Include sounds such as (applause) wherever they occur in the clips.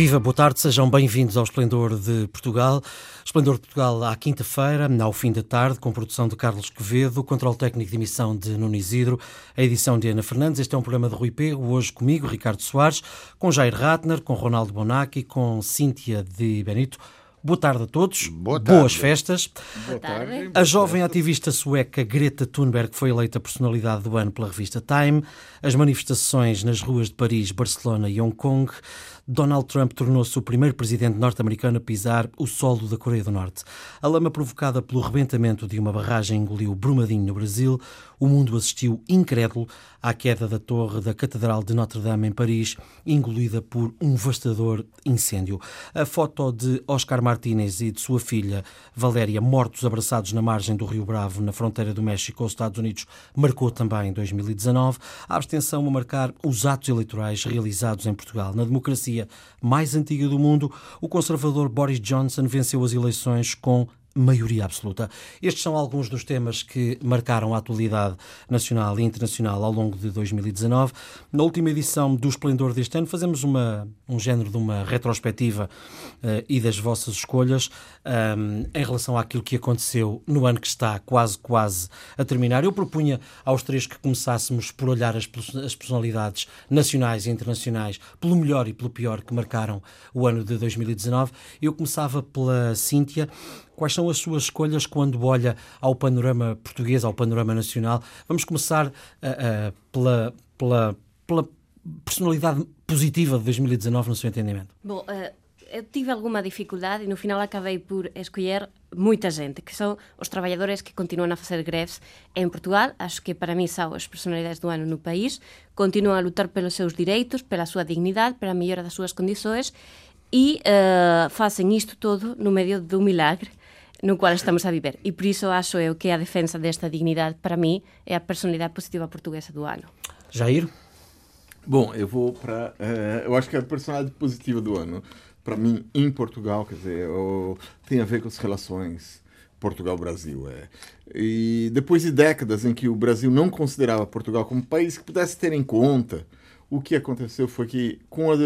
Viva, boa tarde, sejam bem-vindos ao Esplendor de Portugal. Esplendor de Portugal à quinta-feira, ao fim da tarde, com produção de Carlos Quevedo, controle técnico de emissão de Nuno Isidro, a edição de Ana Fernandes. Este é um programa de Rui Pego, hoje comigo, Ricardo Soares, com Jair Ratner, com Ronaldo Bonacci, com Cíntia de Benito. Boa tarde a todos. Boa tarde. Boas festas. Boa tarde. A jovem ativista sueca Greta Thunberg foi eleita personalidade do ano pela revista Time. As manifestações nas ruas de Paris, Barcelona e Hong Kong Donald Trump tornou-se o primeiro presidente norte-americano a pisar o solo da Coreia do Norte. A lama provocada pelo rebentamento de uma barragem engoliu Brumadinho no Brasil. O mundo assistiu incrédulo à queda da torre da Catedral de Notre-Dame em Paris, engolida por um devastador incêndio. A foto de Oscar Martínez e de sua filha Valéria mortos abraçados na margem do Rio Bravo, na fronteira do México com os Estados Unidos, marcou também 2019. A abstenção a marcar os atos eleitorais realizados em Portugal. Na democracia mais antiga do mundo, o conservador Boris Johnson venceu as eleições com maioria absoluta. Estes são alguns dos temas que marcaram a atualidade nacional e internacional ao longo de 2019. Na última edição do Esplendor deste ano, fazemos uma, um género de uma retrospectiva uh, e das vossas escolhas um, em relação àquilo que aconteceu no ano que está quase, quase a terminar. Eu propunha aos três que começássemos por olhar as, as personalidades nacionais e internacionais pelo melhor e pelo pior que marcaram o ano de 2019. Eu começava pela Cíntia. Quais são as suas escolhas quando olha ao panorama português, ao panorama nacional? Vamos começar uh, uh, pela, pela, pela personalidade positiva de 2019, no seu entendimento. Bom, uh, eu tive alguma dificuldade e no final acabei por escolher moita gente, que son os traballadores que continúan a facer greves en Portugal, acho que para mí são as personalidades do ano no país, continúan a lutar pelos seus direitos, pela súa dignidade, pela mellora das súas condições e uh, isto todo no medio dun milagre no cual estamos a viver. E por iso acho eu que a defensa desta dignidade, para mim, é a personalidade positiva portuguesa do ano. Jair? Bom, eu vou para. É, eu acho que é a personalidade positiva do ano, para mim, em Portugal, quer dizer, eu, tem a ver com as relações Portugal-Brasil. É. E depois de décadas em que o Brasil não considerava Portugal como um país que pudesse ter em conta, o que aconteceu foi que, com a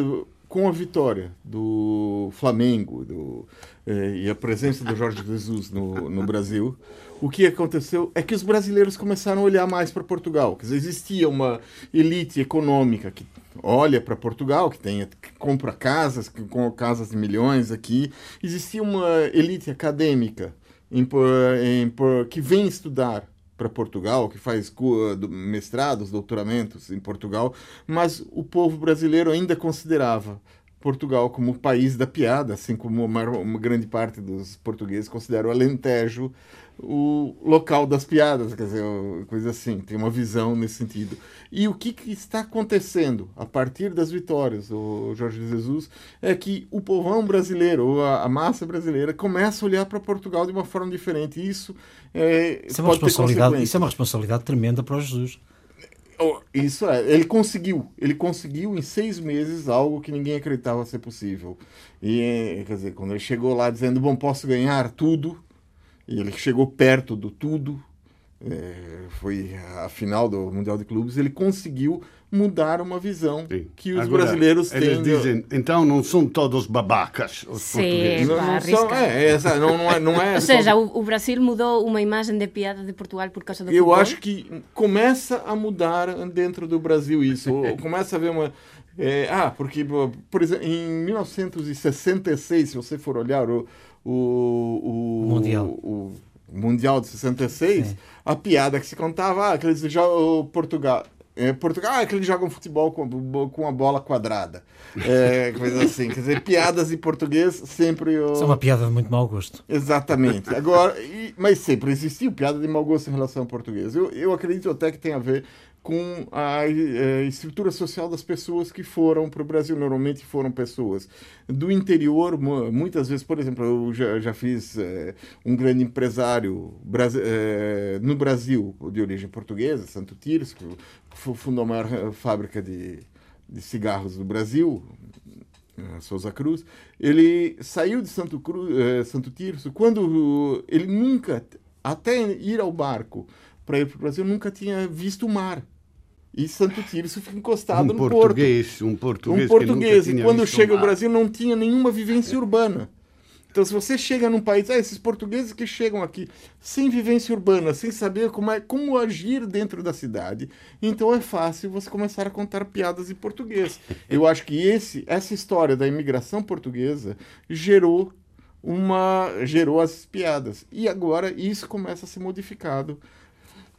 com a vitória do Flamengo do, eh, e a presença do Jorge (laughs) Jesus no, no Brasil, o que aconteceu é que os brasileiros começaram a olhar mais para Portugal. Quer dizer, existia uma elite econômica que olha para Portugal, que, tem, que compra casas, que com casas de milhões aqui. Existia uma elite acadêmica em, em, que vem estudar para Portugal, que faz mestrados, doutoramentos em Portugal, mas o povo brasileiro ainda considerava Portugal como o país da piada, assim como uma, uma grande parte dos portugueses consideram o Alentejo o local das piadas, quer dizer, coisa assim, tem uma visão nesse sentido. E o que, que está acontecendo a partir das vitórias do Jorge Jesus é que o povão brasileiro, a, a massa brasileira, começa a olhar para Portugal de uma forma diferente. E isso é, isso é, uma responsabilidade, isso é uma responsabilidade tremenda para o Jesus. Isso é, ele conseguiu, ele conseguiu em seis meses algo que ninguém acreditava ser possível. E quer dizer, quando ele chegou lá dizendo, bom, posso ganhar tudo, e ele chegou perto do tudo, é, foi a final do Mundial de Clubes, ele conseguiu mudar uma visão Sim. que os Agora, brasileiros têm. Eles dizem, então não são todos babacas os Sim, portugueses. Não, não são, é, essa, não, não é, não é (laughs) Ou seja, o, o, Brasil mudou uma imagem de piada de Portugal por causa do Eu futebol? acho que começa a mudar dentro do Brasil isso. (laughs) começa a ver uma... É, ah, porque, por exemplo, em 1966, se você for olhar o, o, o Mundial. O, o Mundial de 66, Sim. a piada que se contava, ah, aqueles jogam Portugal. É, Portugal, ah, que eles jogam futebol com, com a bola quadrada. É, (laughs) coisa assim. Quer dizer, piadas em português sempre. Eu... Isso é uma piada de muito mau gosto. Exatamente. Agora, e, mas sempre existiu piada de mau gosto em relação ao português. Eu, eu acredito até que tem a ver com a, eh, estrutura social das pessoas que foram para o Brasil. Normalmente foram pessoas do interior, muitas vezes, por exemplo, eu já, já fiz é, um grande empresário é, no Brasil de origem portuguesa, Santo Tirso, que fundou a maior fábrica de, de cigarros do Brasil, Souza Cruz. Ele saiu de Santo, Cruz, Santo Tirso quando ele nunca, até ir ao barco para ir para o Brasil, nunca tinha visto o mar E Santo Tirso fica encostado um no português, porto. Um português, um português. e quando chega ao Brasil não tinha nenhuma vivência urbana. Então, se você chega num país, ah, esses portugueses que chegam aqui sem vivência urbana, sem saber como, é, como agir dentro da cidade, então é fácil você começar a contar piadas em português. Eu acho que esse, essa história da imigração portuguesa gerou uma gerou as piadas. E agora isso começa a ser modificado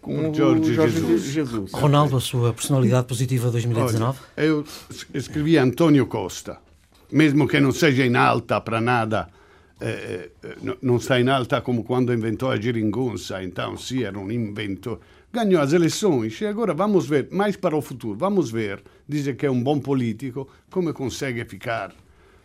com o Jorge, Jorge Jesus. Jesus. Ronaldo, a sua personalidade positiva 2019? Olha, eu escrevi Antonio Costa, mesmo que não seja em alta para nada, eh, eh não está em alta como quando inventou a geringonça, então sim, era um inventor. Ganhou as eleições e agora vamos ver, mais para o futuro, vamos ver, diz que é um bom político, como consegue ficar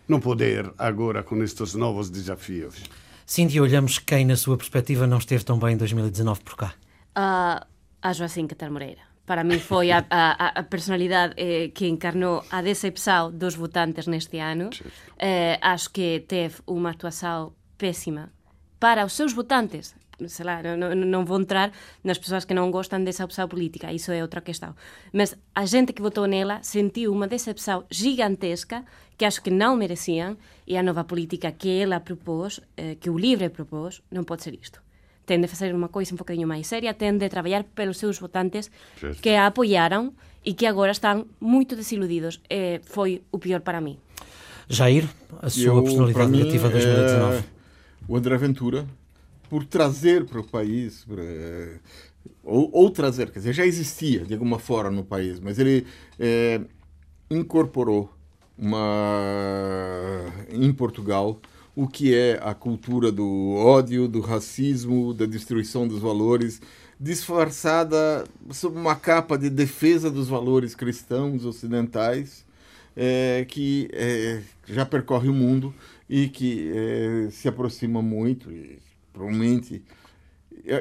no poder agora com estes novos desafios. Cíntia, olhamos quem, na sua perspectiva, não esteve tão bem em 2019 por cá a, a Joacín Catar Moreira. Para mí foi a, a, a personalidade eh, que encarnou a decepção dos votantes neste ano. Eh, acho que teve unha actuação pésima para os seus votantes. Sei lá, non, non vou entrar nas persoas que non gostan desa opção política, iso é outra questão. Mas a gente que votou nela sentiu unha decepção gigantesca que acho que non merecían e a nova política que ela propôs, eh, que o LIVRE propôs, non pode ser isto ten de facer unha coisa un bocadinho máis seria, ten de traballar pelos seus votantes Certo. que a apoiaron e que agora están moito desiludidos. Eh, foi o pior para mí. Jair, a sua Eu, personalidade negativa de 2019. É o André Ventura, por trazer para o país, para, ou, ou, trazer, quer dizer, já existia de alguma forma no país, mas ele é, incorporou uma em Portugal o que é a cultura do ódio, do racismo, da destruição dos valores, disfarçada sob uma capa de defesa dos valores cristãos ocidentais, é, que é, já percorre o mundo e que é, se aproxima muito, e, provavelmente.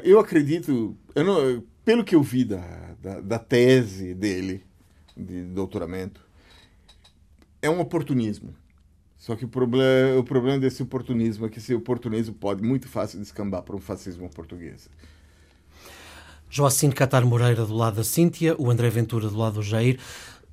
Eu acredito, eu não, pelo que eu vi da, da, da tese dele, de doutoramento, é um oportunismo só que o problema, o problema desse oportunismo é que esse oportunismo pode muito fácil descambar para um fascismo português. Joacine Catar Moreira do lado da Cíntia, o André Ventura do lado do Jair.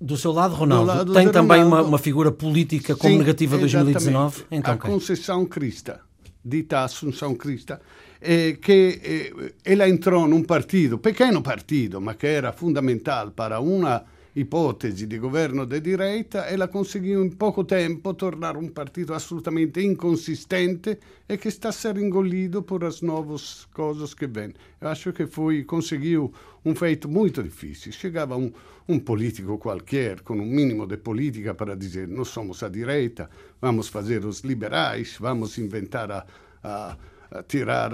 Do seu lado, Ronaldo, lado tem também Ronaldo, uma, uma, figura política como sim, negativa 2019? Então, a Conceição Crista, dita Assunção Crista, eh, que eh, ela entrou num partido, pequeno partido, mas que era fundamental para uma ipotesi di governo di direita e la conseguiu in poco tempo tornare un partito assolutamente inconsistente e che sta sendo engolido por as novas coisas que vêm. Eu acho que foi, conseguiu um feito muito difícil. Chegava um, político qualquer com um mínimo de política para dizer nós somos a direita, vamos fazer os liberais, vamos inventar a, a tirar,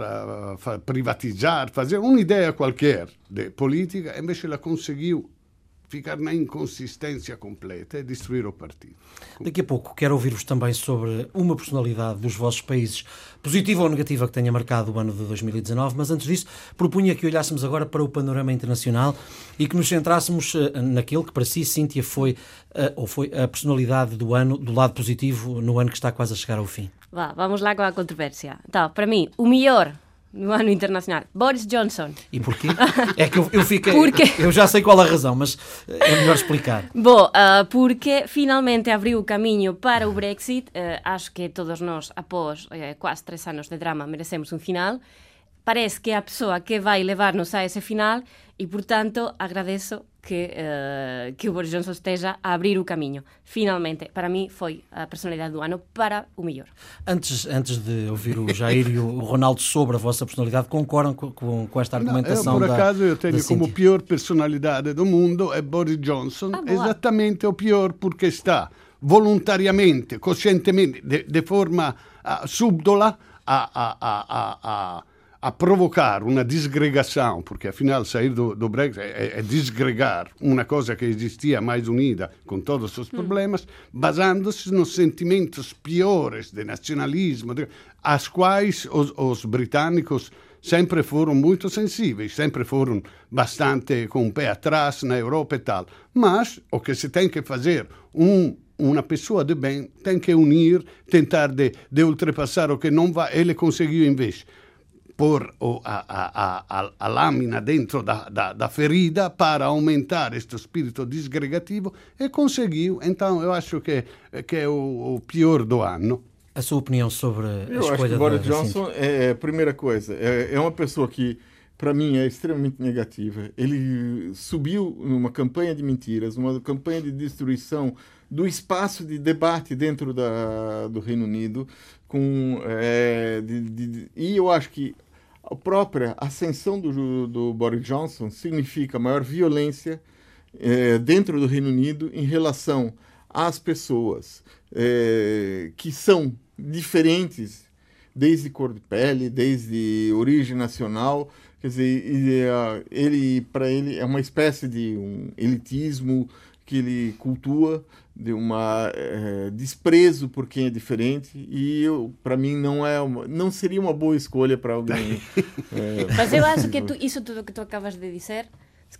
privatizar, fazer uma ideia qualquer de política, invece ela conseguiu ficar na inconsistência completa, é destruir o partido. Daqui a pouco quero ouvir-vos também sobre uma personalidade dos vossos países, positiva ou negativa, que tenha marcado o ano de 2019, mas antes disso propunha que olhássemos agora para o panorama internacional e que nos centrássemos uh, naquilo que para si, Cíntia, foi, uh, ou foi a personalidade do ano, do lado positivo, no ano que está quase a chegar ao fim. Vá, vamos lá com a controvérsia. Então, para mim, o melhor no ano internacional. Boris Johnson. E porquê? É que eu, eu fiquei. Porque... Eu já sei qual a razão, mas é melhor explicar. Bom, uh, porque finalmente abriu o caminho para o Brexit. Uh, acho que todos nós, após uh, quase três anos de drama, merecemos um final. Parece que é a pessoa que vai levar-nos a esse final e, portanto, agradeço que, uh, que o Boris Johnson esteja a abrir o caminho. Finalmente, para mim, foi a personalidade do ano para o melhor. Antes, antes de ouvir o Jair e o (laughs) Ronaldo sobre a vossa personalidade, concordam com, com, com esta argumentação? Não, eu, por acaso, da, eu tenho como pior personalidade do mundo é Boris Johnson, ah, exatamente o pior porque está voluntariamente, conscientemente, de, de forma uh, subdola a, a, a, a a provocar uma desgregação, porque afinal sair do, do Brexit é, é, desgregar uma coisa que existia mais unida com todos os problemas, basando-se nos sentimentos piores de nacionalismo, de, às quais os, os britânicos sempre foram muito sensíveis, sempre foram bastante com o pé atrás na Europa e tal. Mas o que se tem que fazer, um uma pessoa de bem tem que unir, tentar de, de ultrapassar o que não vai, ele conseguiu em vez pôr a, a, a, a lâmina dentro da, da, da, ferida para aumentar este espírito desgregativo e conseguiu. Então, eu acho que, que é o, o pior do ano. A sua opinião sobre a eu escolha acho que Boris da, Johnson é a primeira coisa. É, é uma pessoa que, para mim, é extremamente negativa. Ele subiu numa campanha de mentiras, uma campanha de destruição do espaço de debate dentro da, do Reino Unido. Com, é, de, de, e eu acho que a própria ascensão do, do Boris Johnson significa maior violência é, dentro do Reino Unido em relação às pessoas é, que são diferentes, desde cor de pele, desde origem nacional. Quer dizer, ele para ele é uma espécie de um elitismo que ele cultua de uma é, desprezo por quem é diferente e para mim não é uma, não seria uma boa escolha para alguém é, (laughs) mas eu (laughs) acho que tu, isso tudo que tu acabas de dizer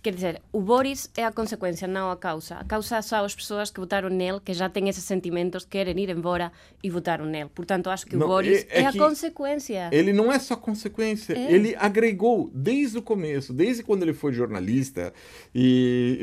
Quer dizer, o Boris é a consecuencia, non a causa. A causa são as persoas que votaron nel, que já têm esses sentimentos, querem ir embora e votaram nel. Portanto, acho que o Boris é, é, é a consequência. Ele não é só consequência, é. ele agregou desde o começo, desde quando ele foi jornalista e,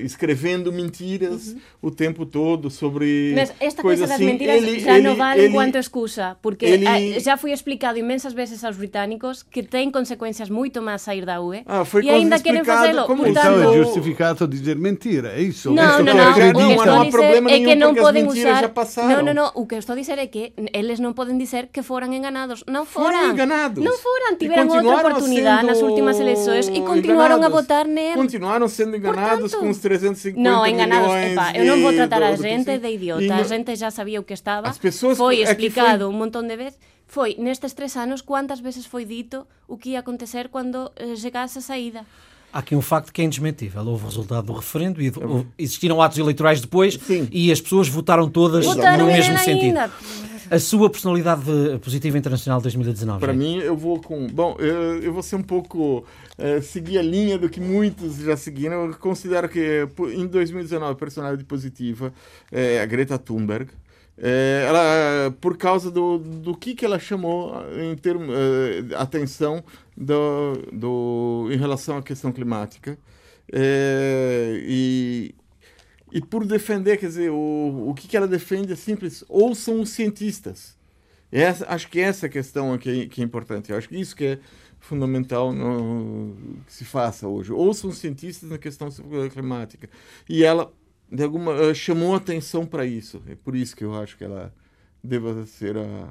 e escrevendo mentiras uhum. o tempo todo sobre Mas esta coisa das assim, mentiras ele, já ele, não vale ele, enquanto excusa, porque ele... Eh, já foi explicado imensas vezes aos britânicos que tem consequências muito mais sair da UE ah, foi e ainda querem fazê-lo como Portanto, então é dizer mentira, é isso? Não, não, não, não, o que estou a dizer é que não podem usar... Não, não, não, o que estou a dizer é que eles não podem dizer que foram enganados. Não foram. Foram enganados. Não foram, tiveram outra oportunidade nas últimas eleições e continuaram enganados. a votar nele. Continuaram sendo enganados Portanto, com os 350 não, enganados, milhões epá, eu não vou tratar a gente de idiota, a gente já sabia o que estava, As pessoas foi explicado foi... un montón de veces foi nestes tres anos quantas veces foi dito o que ia acontecer quando eh, chegasse a saída. Há aqui um facto que é indesmentível. Houve o resultado do referendo e existiram atos eleitorais depois Sim. e as pessoas votaram todas votaram no mesmo sentido. Ainda. A sua personalidade positiva internacional de 2019? Para mim, eu vou com. Bom, eu, eu vou ser um pouco. É, seguir a linha do que muitos já seguiram. Eu considero que em 2019 a personalidade positiva é a Greta Thunberg. É, ela, por causa do, do que, que ela chamou em termos é, atenção do, do, em relação à questão climática. É, e, e por defender, quer dizer, o, o que, que ela defende é simples, ouçam os cientistas. Essa, acho que essa é questão que, que é importante. Eu acho que isso que é fundamental no, que se faça hoje. Ouçam os cientistas na questão climática. E ela de alguma chamou atenção para isso. É por isso que eu acho que ela deva ser a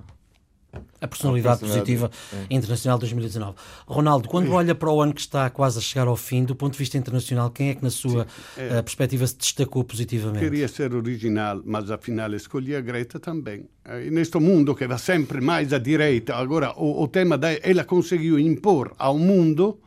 a personalidade, positiva é. internacional 2019. Ronaldo, quando é. olha para o ano que está quase a chegar ao fim, do ponto de vista internacional, quem é que na sua é. perspectiva se destacou positivamente? Queria ser original, mas afinal escolhi a Greta também. E neste mundo que vai sempre mais à direita, agora o, o tema da ela conseguiu impor ao mundo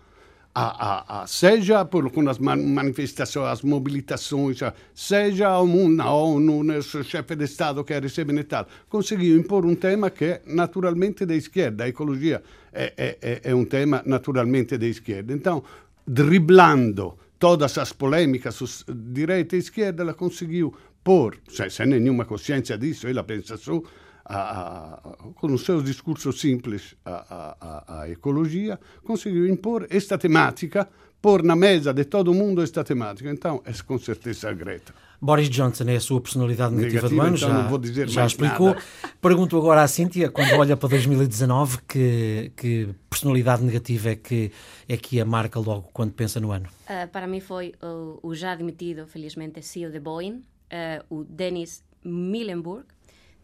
a, a, a, seja por, com as manifestações, as mobilizações, seja na ONU, no chefe de Estado que recebe Natal, conseguiu impor um tema que é naturalmente da esquerda. A ecologia é, é, é um tema naturalmente da esquerda. Então, driblando todas as polêmicas direita e esquerda, ela conseguiu pôr, sem, sem nenhuma consciência disso, ela pensa só, a, a, com os seus discursos simples à ecologia, conseguiu impor esta temática, pôr na mesa de todo o mundo esta temática. Então, é com certeza a Greta. Boris Johnson é a sua personalidade negativa, negativa do ano, então já, não vou dizer já explicou. Nada. Pergunto agora à Cíntia, quando olha para 2019, que, que personalidade negativa é que, é que a marca logo quando pensa no ano? Uh, para mim foi o, o, já admitido, felizmente, CEO de Boeing, uh, o Dennis Millenburg,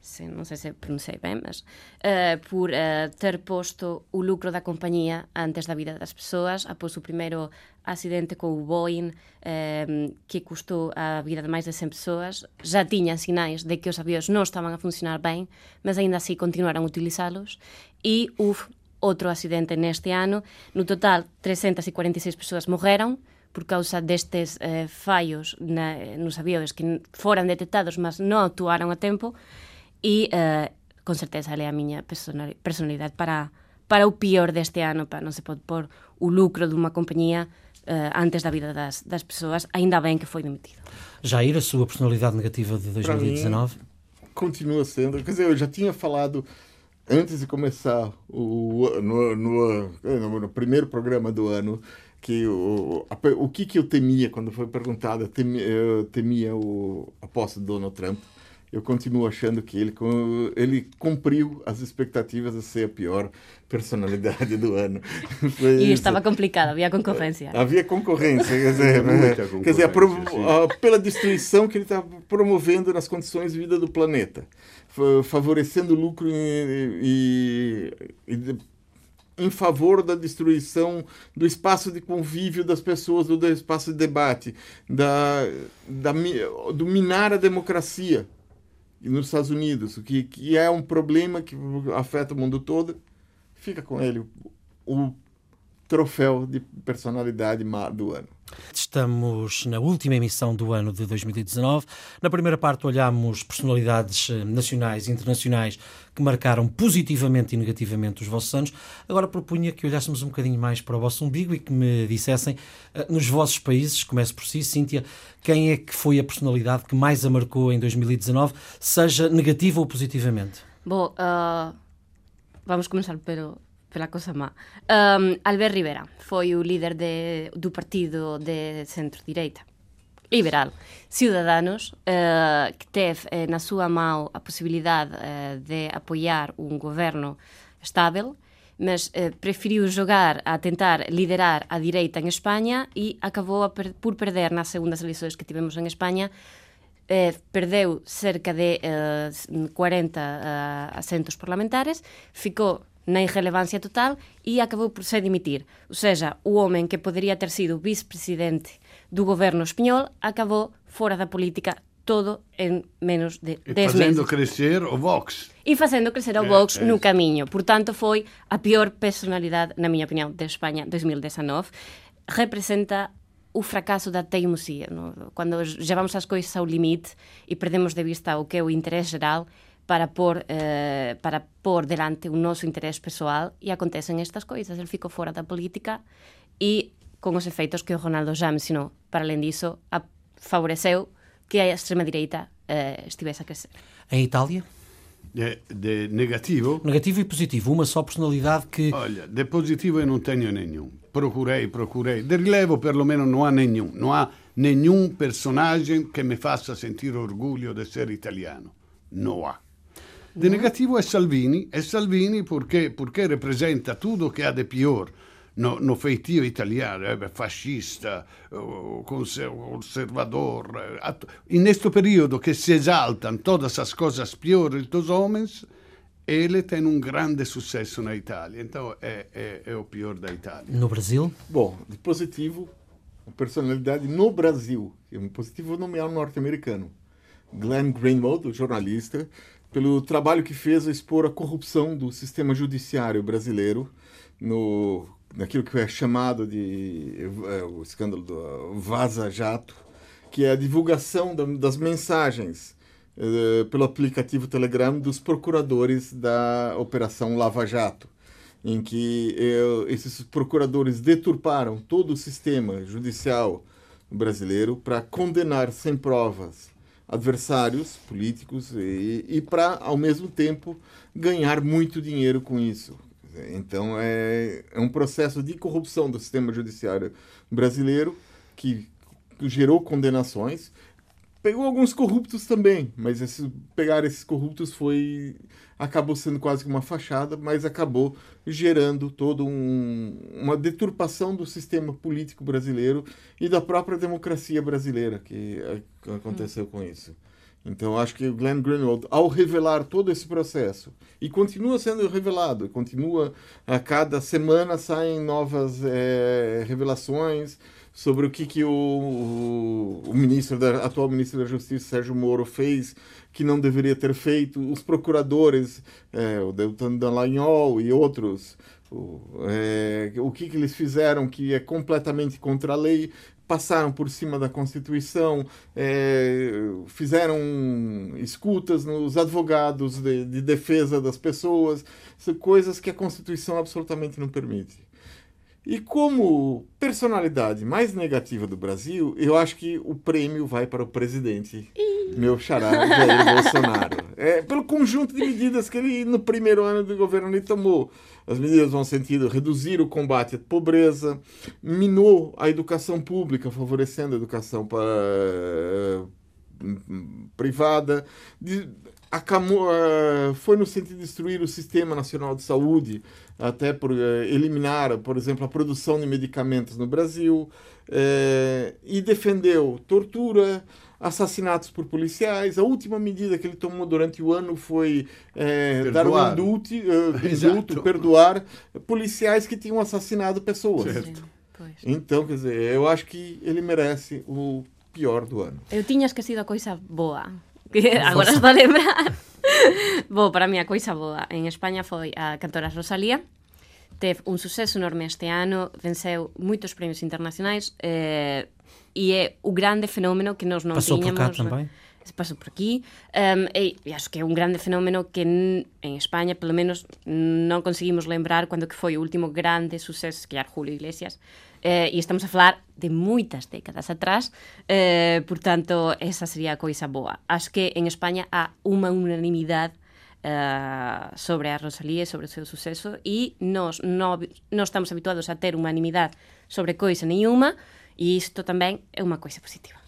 se, non sei se pronunciei ben, mas uh, por uh, ter posto o lucro da compañía antes da vida das persoas, após o primeiro accidente co Boeing uh, que custou a vida de máis de 100 persoas, já tiñan sinais de que os avións non estaban a funcionar ben, mas aínda así continuaron a utilizalos. E uf, outro accidente neste ano, no total 346 persoas morreron, por causa destes eh, fallos na, nos avións que foran detectados mas non actuaron a tempo e uh, con certeza é a miña personalidade para, para o pior deste ano, para non se pode pôr o lucro dunha compañía uh, antes da vida das, das persoas, ainda ben que foi demitido. Jair, a sua personalidade negativa de 2019? Mim, continua sendo, quer dizer, eu já tinha falado antes de começar o, no, no, no primeiro programa do ano, que o, a, o que, que eu temia quando foi perguntado, eu temia, eu temia o, a posse do Donald Trump. Eu continuo achando que ele, ele cumpriu as expectativas de ser a pior personalidade do ano. (laughs) Foi e isso. estava complicado, havia concorrência. (laughs) Havia concorrência, quer dizer, concorrência, (laughs) quer dizer a, a, pela destruição que ele está promovendo nas condições de vida do planeta, favorecendo lucro e, e, e em favor da destruição do espaço de convívio das pessoas, do espaço de debate, da, da, do minar a democracia nos Estados Unidos, que, que é um problema que afeta o mundo todo, fica com ele o troféu de personalidade do ano. Estamos na última emissão do ano de 2019. Na primeira parte olhamos personalidades eh, nacionais e internacionais que marcaram positivamente e negativamente os vossos anos. Agora propunha que olhássemos um bocadinho mais para o vosso umbigo e que me dissessem, eh, nos vossos países, começo por si, Cíntia, quem é que foi a personalidade que mais a marcou em 2019, seja negativa ou positivamente? Bom, uh, vamos começar pelo pela cosa má. Um, Albert Rivera foi o líder de, do partido de centro-direita liberal, Ciudadanos, uh, que teve uh, na súa mão a posibilidade uh, de apoiar un governo estável, mas uh, preferiu jogar a tentar liderar a direita en España e acabou per por perder nas segundas eleições que tivemos en España eh, perdeu cerca de eh, 40 eh, asentos parlamentares, ficou na irrelevancia total e acabou por se dimitir. Ou seja, o homem que poderia ter sido vice-presidente do governo espanhol acabou fora da política todo en menos de 10 meses. E facendo crescer o Vox. E facendo crescer o Vox é, é. no camiño. Portanto, foi a pior personalidade, na miña opinión, de España 2019. Representa o fracaso da teimosia. No? Cando levamos as coisas ao limite e perdemos de vista o que é o interés geral, para pôr, eh, para pôr delante o noso interés pessoal e acontecen estas coisas. El ficou fora da política e con os efeitos que o Ronaldo já mencionou. Para além disso, a, favoreceu que a extrema-direita eh, estivesse a crescer. Em Itália? De, de, negativo? Negativo e positivo. Uma só personalidade que... Olha, de positivo eu não tenho nenhum. Procurei, procurei. De relevo, pelo menos, não há nenhum. Não há nenhum personagem que me faça sentir orgulho de ser italiano. Não há. De negativo é Salvini, é Salvini porque, porque representa tudo que há de pior no, no feitio italiano, é fascista, conservador. E neste período que se exaltam todas as coisas piores dos homens, ele tem um grande sucesso na Itália. Então é, é, é o pior da Itália. No Brasil? Bom, de positivo, personalidade no Brasil. Um positivo nomear um norte-americano. Glenn Greenwald, o jornalista, pelo trabalho que fez a expor a corrupção do sistema judiciário brasileiro no naquilo que é chamado de é, o escândalo do Vaza Jato, que é a divulgação da, das mensagens é, pelo aplicativo Telegram dos procuradores da Operação Lava Jato, em que é, esses procuradores deturparam todo o sistema judicial brasileiro para condenar sem provas adversários políticos e, e para, ao mesmo tempo, ganhar muito dinheiro com isso. Então, é, é um processo de corrupção do sistema judiciário brasileiro que, gerou condenações. Pegou alguns corruptos também, mas esse, pegar esses corruptos foi acabou sendo quase que uma fachada, mas acabou gerando toda um, uma deturpação do sistema político brasileiro e da própria democracia brasileira que, que aconteceu hum. com isso. Então, acho que o Glenn Greenwald, ao revelar todo esse processo, e continua sendo revelado, continua, a cada semana saem novas é, revelações sobre o que, que o, o, o ministro da, atual ministro da Justiça, Sérgio Moro, fez que não deveria ter feito, os procuradores, é, o Deltan Dallagnol e outros, o, é, o que, que eles fizeram que é completamente contra a lei, passaram por cima da Constituição, é, fizeram escutas nos advogados de, de defesa das pessoas, coisas que a Constituição absolutamente não permite. E como personalidade mais negativa do Brasil, eu acho que o prêmio vai para o presidente meu xará Jair (laughs) Bolsonaro. É, pelo conjunto de medidas que ele, no primeiro ano do governo, ele tomou. As medidas vão sentido reduzir o combate à pobreza, minou a educação pública, favorecendo a educação para, privada, de, acamou, foi no sentido de destruir o Sistema Nacional de Saúde, até por eliminar, por exemplo, a produção de medicamentos no Brasil, é, e defendeu tortura, assassinatos por policiais. A última medida que ele tomou durante o ano foi é, dar um indulto, uh, indulto perdoar policiais que tinham assassinado pessoas. Certo. Então, quer dizer, eu acho que ele merece o pior do ano. Eu tinha esquecido a coisa boa. que agora está a lembrar. Bo, para mí a coisa boa en España foi a cantora Rosalía, teve un suceso enorme este ano, venceu moitos premios internacionais eh, e é o grande fenómeno que nós non Pasou tiñamos. Pasou por cá tamén? Também? Pasou por aquí um, e, e acho que é un grande fenómeno que en, en España, pelo menos, non conseguimos lembrar cando que foi o último grande suceso que era Julio Iglesias eh, e estamos a falar de moitas décadas atrás eh, portanto, esa sería a coisa boa acho que en España há unha unanimidade uh, sobre a Rosalía e sobre o seu suceso e nós non, non estamos habituados a ter unanimidade sobre coisa nenhuma e isto tamén é unha coisa positiva.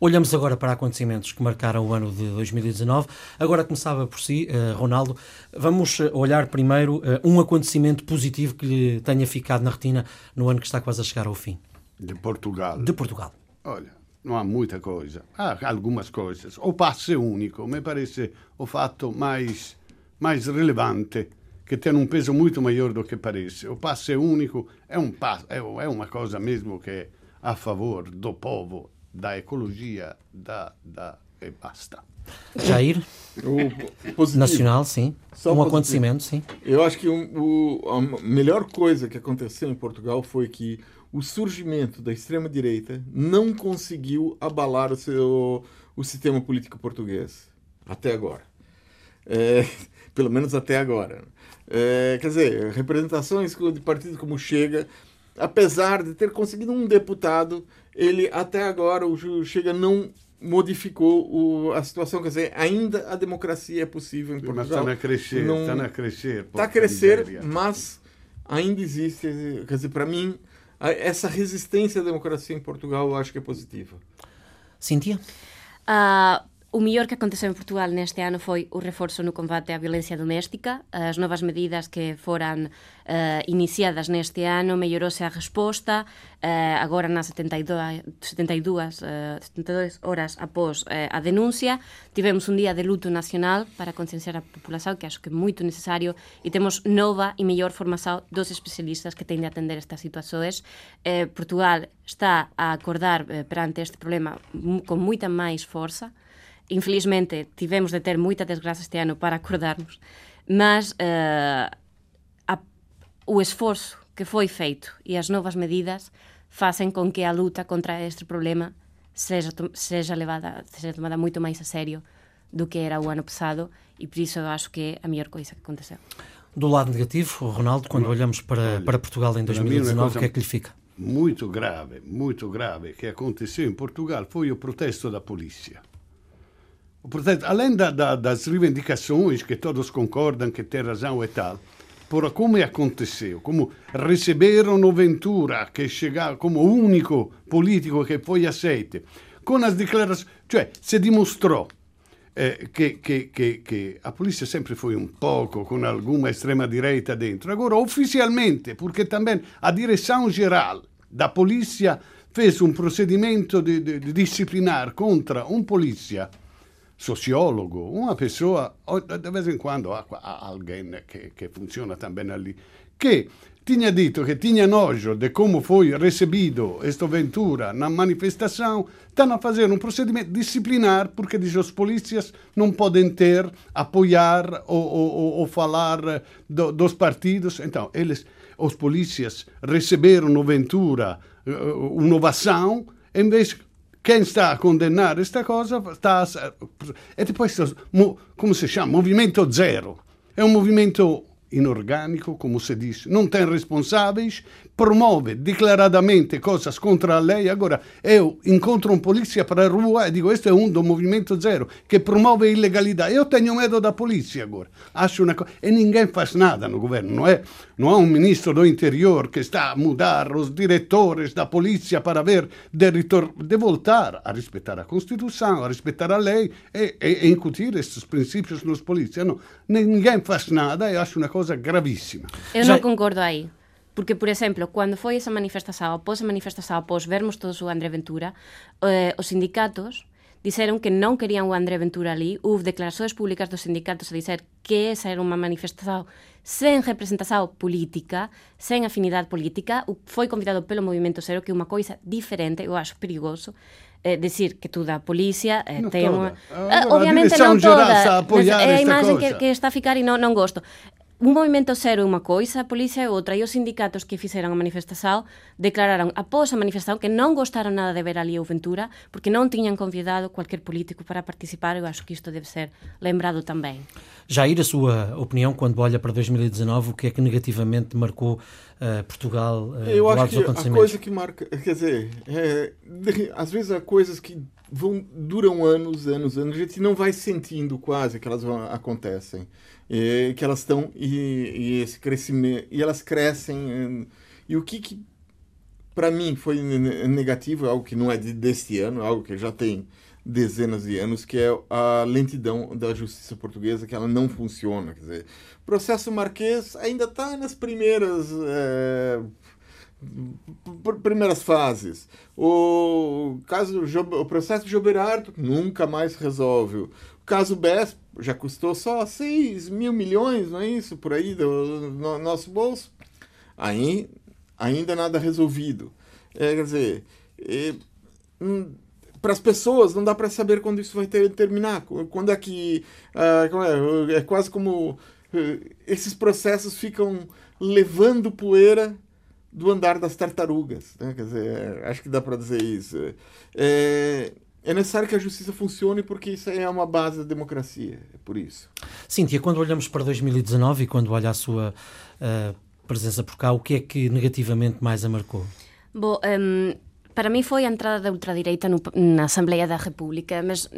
Olhamos agora para acontecimentos que marcaram o ano de 2019. Agora começava por si, uh, Ronaldo. Vamos eh, olhar primeiro uh, um acontecimento positivo que lhe tenha ficado na retina no ano que está quase a chegar ao fim. De Portugal. De Portugal. Olha, não há muita coisa. Há algumas coisas. O passe único me parece o fato mais mais relevante, que tem um peso muito maior do que parece. O passe único é, um passo, é, é uma coisa mesmo que é a favor do povo, da ecologia, da, da e basta. Jair? Nacional, sim. Só um positivo. acontecimento, sim. Eu acho que o, a melhor coisa que aconteceu em Portugal foi que o surgimento da extrema-direita não conseguiu abalar o, seu, o sistema político português até agora. É, (laughs) pelo menos até agora. É, quer dizer, representações de partidos como Chega, apesar de ter conseguido um deputado, ele até agora, o Chega não modificou o, a situação, quer dizer, ainda a democracia é possível em Portugal. Mas está a crescer, não, está a crescer. Está a crescer, mas ainda existe, quer dizer, para mim, essa resistência à democracia em Portugal eu acho que é positiva. Cíntia? Uh, O mellor que aconteceu en Portugal neste ano foi o reforzo no combate á violencia doméstica. As novas medidas que foran uh, iniciadas neste ano mellorose a resposta uh, agora nas 72, 72, uh, 72 horas após uh, a denuncia. Tivemos un día de luto nacional para concienciar a populación, que acho que é moito necesario, e temos nova e mellor formación dos especialistas que ten de atender estas situacións. Uh, Portugal está a acordar uh, perante este problema con moita máis forza, infelizmente tivemos de ter moita desgraça este ano para acordarnos, mas uh, a, o esforzo que foi feito e as novas medidas facen con que a luta contra este problema seja, seja levada, seja tomada moito máis a sério do que era o ano passado e por isso eu acho que é a melhor coisa que aconteceu. Do lado negativo, Ronaldo, quando olhamos para, para Portugal em 2019, o que é que lhe fica? Muito grave, muito grave que aconteceu em Portugal foi o protesto da polícia. Portanto, além da, da, das reivindicações que todos concordam que tem razão e tal, por como aconteceu, como receberam Ventura, que chegava como único político que foi aceito, com as declarações, cioè se dimostrou eh, che, che, a polizia sempre foi un poco con alguma estrema direita dentro. Agora, ufficialmente, perché também a direção geral da polizia fez um procedimento disciplinar contra um polizia sociologo, una persona, di vez in quando ha, ha alguien che, che, funziona também ali, che tinha dito che tinha nojo de como foi recebido esta aventura na manifestação, estão a fazer um procedimento disciplinar porque diz os polícias não podem ter, apoiar ou, falar do, dos partidos. Então, eles, os polícias receberam Ventura uma ovação, em vez quem está a condenar esta cosa está a... e depois como se chama movimento zero. É um movimento inorgânico, como se diz, não tem responsáveis, promove declaradamente coisas contra a lei. Agora, eu encontro um polícia para a rua e digo: Este é um do Movimento Zero que promove ilegalidade. Eu tenho medo da polícia agora. Acho uma coisa. E ninguém faz nada no governo, não é? Não há um ministro do interior que está a mudar os diretores da polícia para ver de, retor... de voltar a respeitar a Constituição, a respeitar a lei e, e, e incutir estes princípios nos polícias. Não, ninguém faz nada e acho uma coisa gravíssima. Eu não concordo aí. Porque, por exemplo, cando foi esa manifestação, após a manifestação, após vermos todos o André Ventura, eh, os sindicatos disseron que non querían o André Ventura ali. Houve declaracións públicas dos sindicatos a dizer que esa era unha manifestación sen representación política, sen afinidade política. Foi convidado pelo Movimento Cero, que é unha coisa diferente, eu acho perigoso, eh, decir que toda a policía eh, ten unha... Eh, obviamente non toda, é a imagen que, que está a ficar e non, non gosto un movimento cero é unha coisa, a policía é outra, e os sindicatos que fixeran a manifestación declararon após a manifestación que non gostaron nada de ver ali o Ventura, porque non tiñan convidado cualquier político para participar, eu acho que isto debe ser lembrado tamén. Jair, a súa opinião, quando olha para 2019, o que é que negativamente marcou uh, Portugal uh, Eu acho que a coisa que marca, quer dizer, é, de, às vezes há coisas que vão duram anos, anos, anos, a gente não vai sentindo quase que elas vão, acontecem. É, que elas estão e, e, esse crescimento e elas crescem e o que, que para mim foi negativo algo que não é de, deste ano algo que já tem dezenas de anos que é a lentidão da justiça portuguesa que ela não funciona. Quer dizer o processo Marquês ainda está nas primeiras é, primeiras fases. O caso o processo de Joberardo nunca mais resolve caso BES já custou só 6 mil milhões, não é isso? Por aí, do, no nosso bolso. Aí, ainda nada resolvido. É, quer dizer, é, hum, para as pessoas não dá para saber quando isso vai ter, terminar. Quando é que. Ah, é, é quase como. Eh, esses processos ficam levando poeira do andar das tartarugas. Né? Quer dizer, acho que dá para dizer isso. É, é necessário que a justiça funcione porque isso é uma base da democracia, é por isso. Cíntia, quando olhamos para 2019 e quando olha a sua uh, presença por cá, o que é que negativamente mais a marcou? Bom, um, para mim foi a entrada da ultradireita no, na Assembleia da República, mas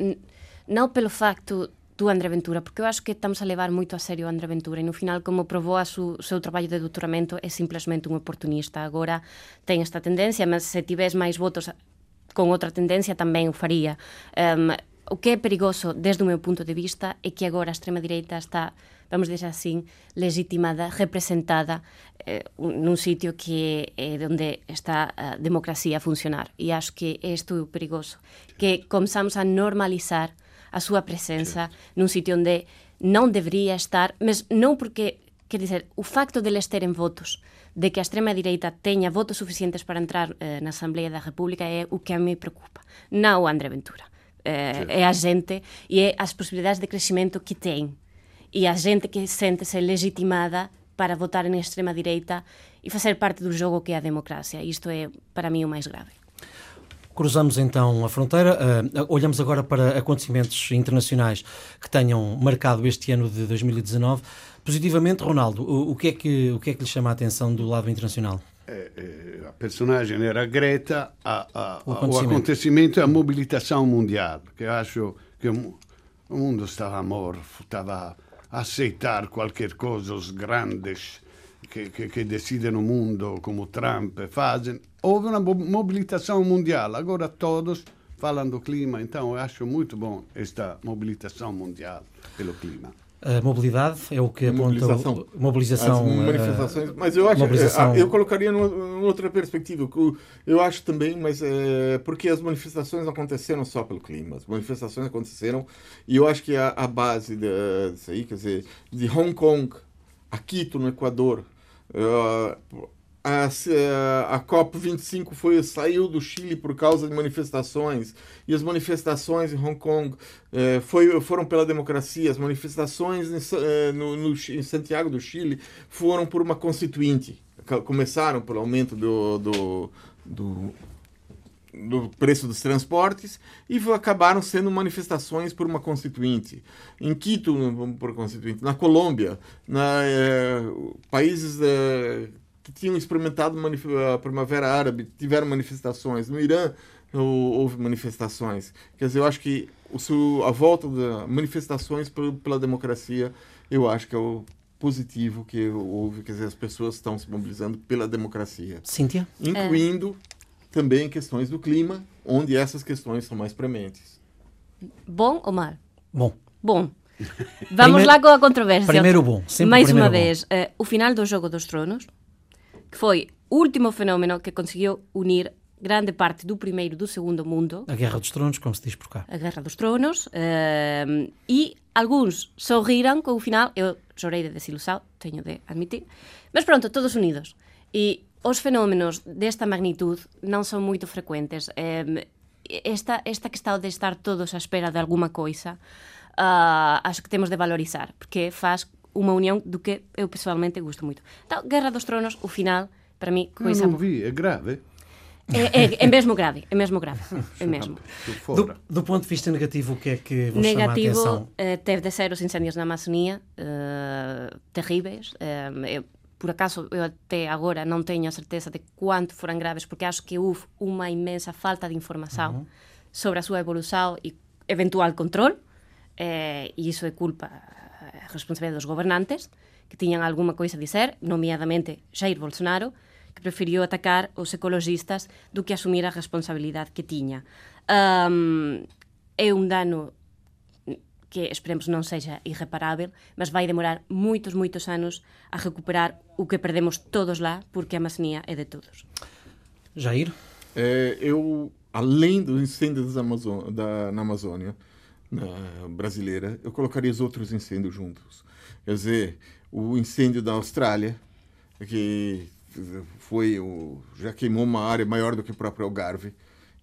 não pelo facto tú, André Ventura, porque eu acho que estamos a levar moito a serio a André Ventura e no final, como provou a su, seu traballo de doutoramento, é simplemente un oportunista. Agora ten esta tendencia, mas se tives máis votos con outra tendencia tamén o faría. Um, o que é perigoso desde o meu punto de vista é que agora a extrema direita está, vamos dizer así, legitimada, representada eh, nun sitio que é eh, onde está a democracia a funcionar. E acho que isto é o perigoso, que comenzamos a normalizar a súa presenza nun sitio onde non debería estar, mas non porque, quer dizer, o facto de eles terem votos, de que a extrema direita teña votos suficientes para entrar eh, na Asamblea da República é o que a me preocupa. Non o André Ventura. Eh, é a gente e é as posibilidades de crescimento que ten. E a gente que sente-se legitimada para votar en extrema direita e fazer parte do jogo que é a democracia. Isto é, para mim, o mais grave. Cruzamos então a fronteira, uh, olhamos agora para acontecimentos internacionais que tenham marcado este ano de 2019. Positivamente, Ronaldo, o, o, que, é que, o que é que lhe chama a atenção do lado internacional? É, é, a personagem era Greta, a, a, o, acontecimento. o acontecimento e a mobilitação mundial, que eu acho que o, o mundo estava morto, estava a aceitar qualquer coisa, os grandes que, que, que decidem o mundo, como Trump, fazem. Houve uma mobilitação mundial, agora todos falam do clima, então eu acho muito bom esta mobilitação mundial pelo clima. A mobilidade é o que aponta mobilização, mobilização As manifestações, mas eu acho mobilização... eu colocaria numa outra perspectiva. Eu acho também, mas é porque as manifestações aconteceram só pelo clima. As manifestações aconteceram e eu acho que a, a base disso aí, quer dizer, de Hong Kong a Quito no Equador, uh, a, a COP25 foi, saiu do Chile por causa de manifestações, e as manifestações em Hong Kong eh, foi, foram pela democracia, as manifestações em, eh, no, no, em Santiago do Chile foram por uma constituinte. Começaram pelo aumento do, do, do do preço dos transportes e acabaram sendo manifestações por uma constituinte. Em Quito, por constituinte, na Colômbia, na, eh, países que tinham experimentado a Primavera Árabe tiveram manifestações. No Irã houve manifestações. Quer dizer, eu acho que a volta das manifestações pela democracia, eu acho que é o positivo que houve, quer dizer, as pessoas estão se mobilizando pela democracia. Cíntia? Incluindo é. também questões do clima, onde essas questões são mais prementes. Bom ou mal? Bom. Bom. Vamos primeiro, lá com a controvérsia. Primeiro bom. Sempre Mais uma vez, uh, o final do Jogo dos Tronos, que foi o último fenómeno que conseguiu unir grande parte do primeiro e do segundo mundo. A Guerra dos Tronos, como se diz por cá. A Guerra dos Tronos. Uh, e alguns sorriram com o final. Eu chorei de desilusão, tenho de admitir. Mas pronto, todos unidos. E os fenómenos desta magnitude não são muito frequentes. Um, esta, esta questão de estar todos à espera de alguma coisa, uh, acho que temos de valorizar, porque faz uma união do que eu pessoalmente gosto muito. Então, Guerra dos Tronos, o final, para mim, coisa... Eu não vi, é grave. É, é, é, mesmo grave, é mesmo grave. É (laughs) mesmo. Do, do, ponto de vista negativo, o que é que vos negativo, chama a atenção? Uh, teve de ser os incêndios na Amazônia, uh, terríveis. Uh, eu, por acaso, eu até agora não tenho a certeza de quanto foram graves, porque acho que houve uma imensa falta de informação uhum. sobre a sua evolução e eventual controle, e isso é culpa, responsabilidade dos governantes, que tinham alguma coisa a dizer, nomeadamente Jair Bolsonaro, que preferiu atacar os ecologistas do que asumir a responsabilidade que tiña. Um, é un dano que esperemos non sexa irreparável, mas vai demorar moitos, moitos anos a recuperar o que perdemos todos lá, porque a Amazonía é de todos. Jair? É, eu, além do incêndio Amazon, da, na Amazônia na brasileira, eu colocaria os outros incêndios juntos. Quer dizer, o incêndio da Austrália, que foi o, já queimou uma área maior do que o próprio Algarve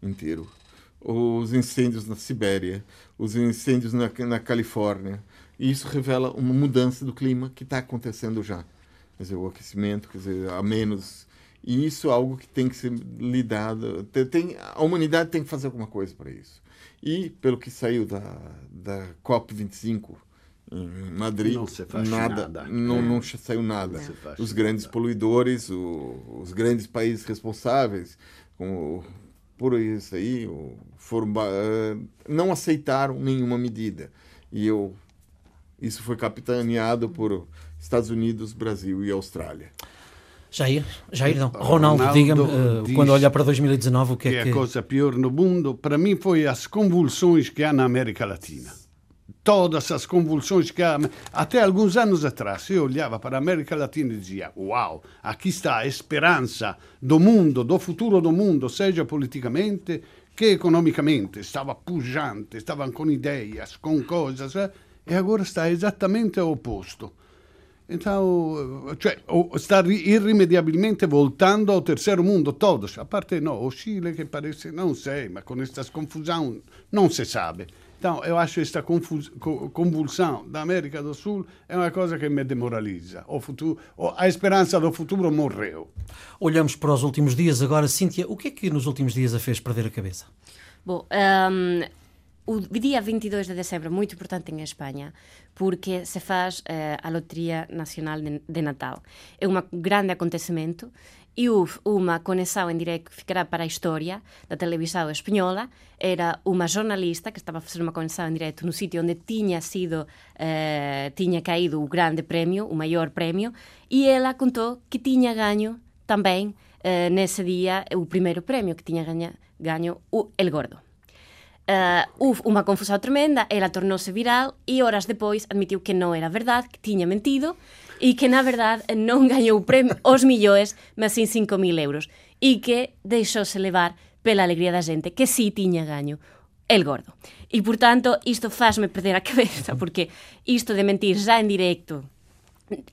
inteiro. Os incêndios na Sibéria, os incêndios na, na Califórnia. E isso revela uma mudança do clima que está acontecendo já. Quer dizer, o aquecimento, quer dizer, a menos. E isso é algo que tem que ser lidado. Tem, a humanidade tem que fazer alguma coisa para isso. E, pelo que saiu da, da COP25, em Madrid, não se faz nada, nada. Não, não saiu nada. Não os grandes nada. poluidores, o, os grandes países responsáveis por isso aí, foram, uh, não aceitaram nenhuma medida. E eu, isso foi capitaneado por Estados Unidos, Brasil e Austrália. Jair, Jair não. Ronaldo, Ronaldo diga-me, uh, quando olha para 2019, o que, que é que... a coisa pior no mundo, para mim, foi as convulsões que há na América Latina todas as convulsões que há. Até alguns anos atrás, eu olhava para a América Latina e dizia: Uau, aqui está a esperança do mundo, do futuro do mundo, seja politicamente que economicamente. Estava pujante, estavam com ideias, com coisas, eh? e agora está exatamente o oposto. Então, cioè, sta irrimediabilmente voltando ao terceiro mundo, todos. A parte no, o Chile que parece, não sei, mas com esta confusão não se sabe. Então, eu acho esta convulsão da América do Sul é uma coisa que me demoraliza. O futuro, a esperança do futuro morreu. Olhamos para os últimos dias agora. Cíntia, o que é que nos últimos dias a fez perder a cabeça? Bom, um, o dia 22 de dezembro é muito importante em Espanha porque se faz uh, a Loteria Nacional de, de Natal. É um grande acontecimento e houve uma conexão em direto que ficará para a história da televisão espanhola. Era uma jornalista que estava a fazer uma conexão em direto no sítio onde tinha sido, eh, tinha caído o grande prémio, o maior prémio, e ela contou que tinha ganho também eh, nesse dia o primeiro prémio, que tinha ganho, ganho o El Gordo. Uh, uf, unha confusão tremenda, ela tornouse viral e horas depois admitiu que non era verdade, que tiña mentido e que na verdade non (laughs) gañou premio os millóns, mas sin 5.000 euros e que deixouse levar pela alegría da xente, que sí tiña gaño el gordo. E, por tanto, isto fazme perder a (laughs) cabeza, porque isto de mentir xa en directo,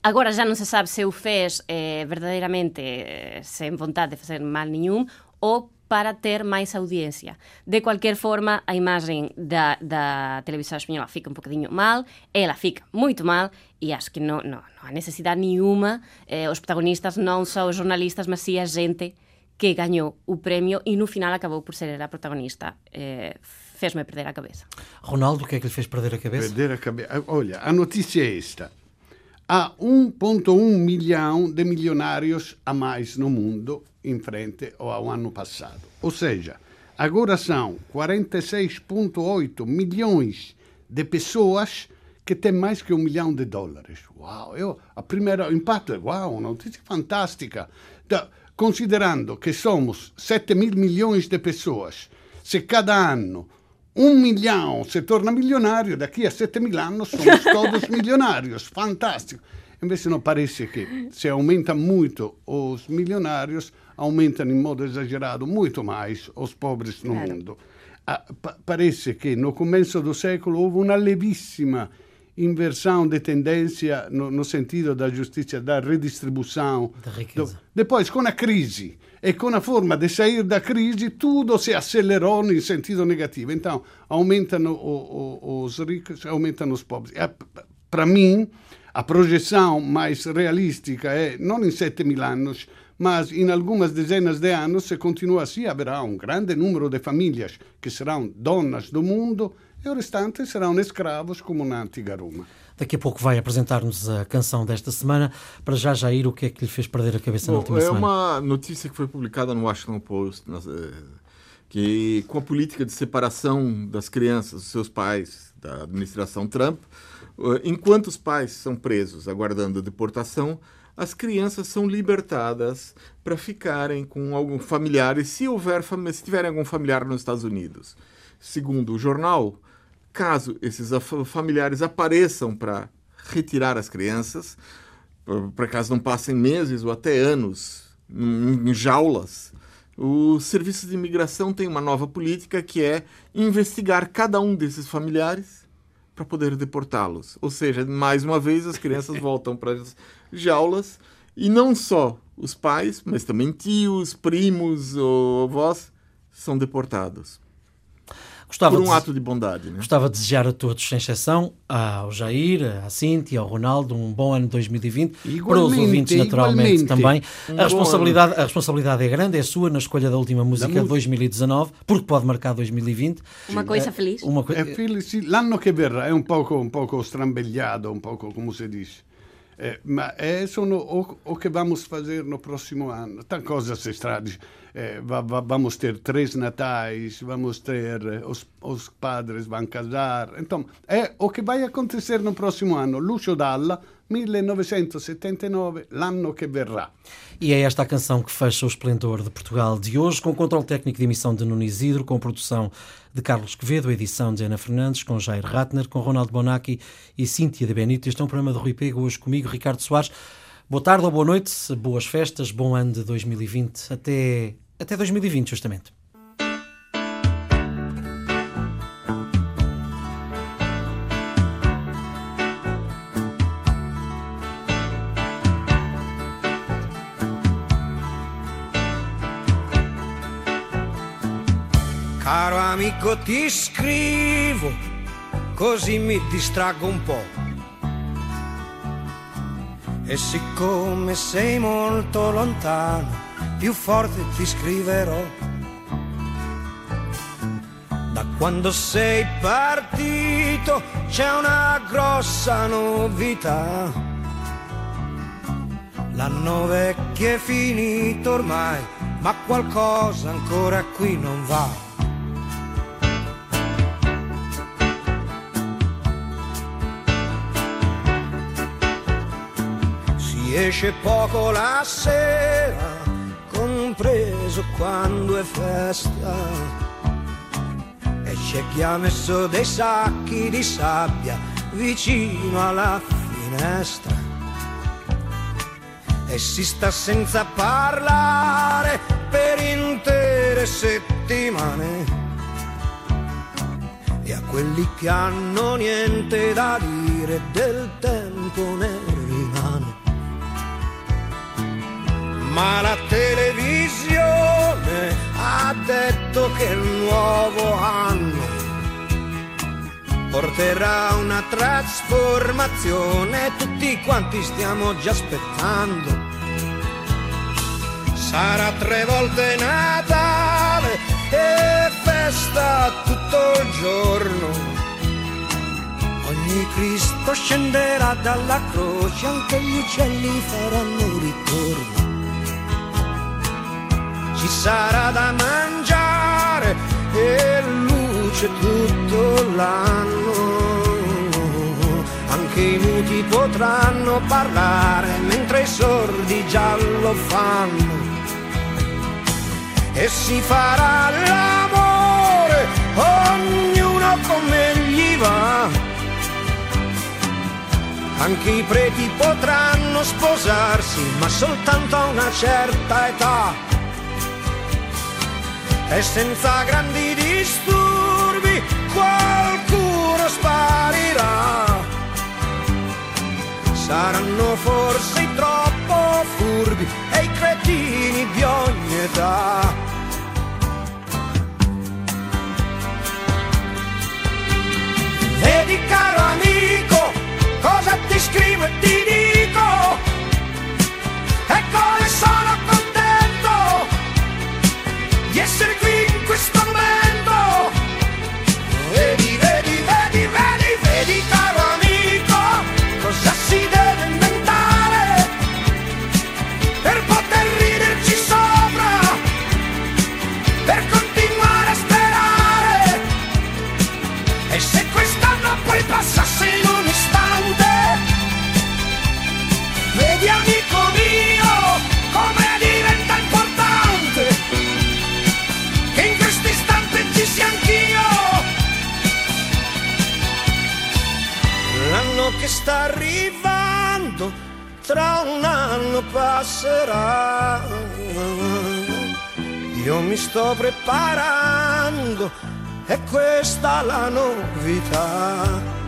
agora já non se sabe se o fez eh, verdadeiramente eh, sen vontade de facer mal niñún ou para ter máis audiencia. De cualquier forma, a imagen da, da televisão espanhola fica un bocadinho mal, ela fica moito mal, e acho que non, non, non há necesidade nenhuma, eh, os protagonistas non são os jornalistas, mas sim a gente que ganhou o prémio e no final acabou por ser a protagonista. Eh, Fez-me perder a cabeça. Ronaldo, o que é que lhe fez perder a cabeça? Perder a cabeça. Olha, a notícia é esta. Há 1,1 milhão de milionários a mais no mundo em frente ao ano passado. Ou seja, agora são 46,8 milhões de pessoas que têm mais que um milhão de dólares. Uau! Eu, a primeira impacto é uau, uma notícia fantástica. Da, considerando que somos 7 mil milhões de pessoas, se cada ano um milhão se torna milionário, daqui a 7 mil anos somos (laughs) todos milionários. Fantástico. Invece não parece que se aumenta muito os milionários, aumentam em modo exagerado muito mais os pobres no claro. mundo. Ah, pa parece que no começo do século houve uma levissima inversão de tendência no, no sentido da justiça, da redistribuição. Da riqueza. Depois, com a crise e com a forma de sair da crise, tudo se acelerou no sentido negativo. Então, o, os ricos, aumentano os pobres. Para mim, a projeção mais realística é, não em 7 mil anos, mas em algumas dezenas de anos, se continua assim, haverá um grande número de famílias que serão donas do mundo e o restante serão escravos como na antiga Roma. Daqui a pouco vai apresentar-nos a canção desta semana. Para já, Jair, o que é que lhe fez perder a cabeça Bom, na última é semana? É uma notícia que foi publicada no Washington Post, eh, que com a política de separação das crianças dos seus pais, da administração Trump, eh, enquanto os pais são presos aguardando a deportação, as crianças são libertadas para ficarem com alguns familiares, se houver se tiverem algum familiar nos Estados Unidos. Segundo o jornal, Caso esses familiares apareçam para retirar as crianças, para caso não passem meses ou até anos em jaulas, o Serviço de Imigração tem uma nova política que é investigar cada um desses familiares para poder deportá-los. Ou seja, mais uma vez as crianças (laughs) voltam para as jaulas e não só os pais, mas também tios, primos ou avós são deportados. Gostava por um de, ato de bondade. Né? Gostava de desejar a todos, sem exceção, ao Jair, à Cíntia, ao Ronaldo, um bom ano 2020. Igualmente, para os ouvintes, naturalmente, igualmente. também. Um a, responsabilidade, a responsabilidade é grande, é sua na escolha da última música de 2019, porque pode marcar 2020. Uma coisa é, feliz. Uma co... É feliz, L'anno che verrà è un poco, un poco strambegliato, un poco, come si dice. Eh, ma é sono o, o, que vamos fazer no próximo ano. Tem coisas estranhas. Eh, va, va, vamos ter três natais, vamos ter eh, os, os, padres vão casar. Então, é o que vai acontecer no próximo ano. Lucio Dalla, 1979, l'anno que verrà. E é esta a canção que fecha o esplendor de Portugal de hoje, com controle técnico de emissão de Nuno Isidro, com produção de Carlos Quevedo, edição de Ana Fernandes, com Jair Ratner, com Ronaldo Bonacci e Cíntia de Benito. Este é um programa de Rui Pego, hoje comigo, Ricardo Soares. Boa tarde ou boa noite, boas festas, bom ano de 2020, até, até 2020, justamente. Amico ti scrivo, così mi distraggo un po'. E siccome sei molto lontano, più forte ti scriverò. Da quando sei partito c'è una grossa novità. L'anno vecchio è finito ormai, ma qualcosa ancora qui non va. Esce poco la sera, compreso quando è festa. E c'è chi ha messo dei sacchi di sabbia vicino alla finestra. E si sta senza parlare per intere settimane. E a quelli che hanno niente da dire del tempo ne ma la televisione ha detto che il nuovo anno porterà una trasformazione, tutti quanti stiamo già aspettando sarà tre volte Natale e festa tutto il giorno. Ogni Cristo scenderà dalla croce, anche gli uccelli faranno ritorno. Ci sarà da mangiare e luce tutto l'anno. Anche i muti potranno parlare mentre i sordi già lo fanno. E si farà l'amore, ognuno come gli va. Anche i preti potranno sposarsi, ma soltanto a una certa età. E senza grandi disturbi qualcuno sparirà. Saranno forse troppo furbi e i cretini di ogni età. Vedi caro amico, cosa ti scrivo e ti dico? Sto preparando, è questa la novità.